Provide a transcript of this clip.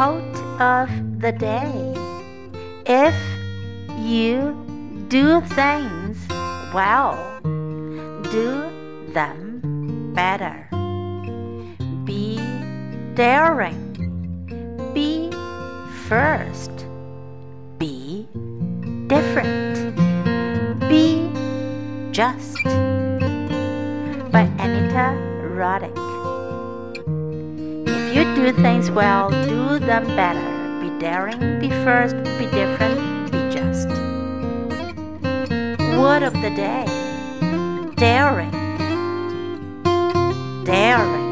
Quote of the day If you do things well, do them better. Be daring. Be first. Be different. Be just. By Anita Roddick. Do things well, do them better. Be daring, be first, be different, be just. Word of the day daring, daring.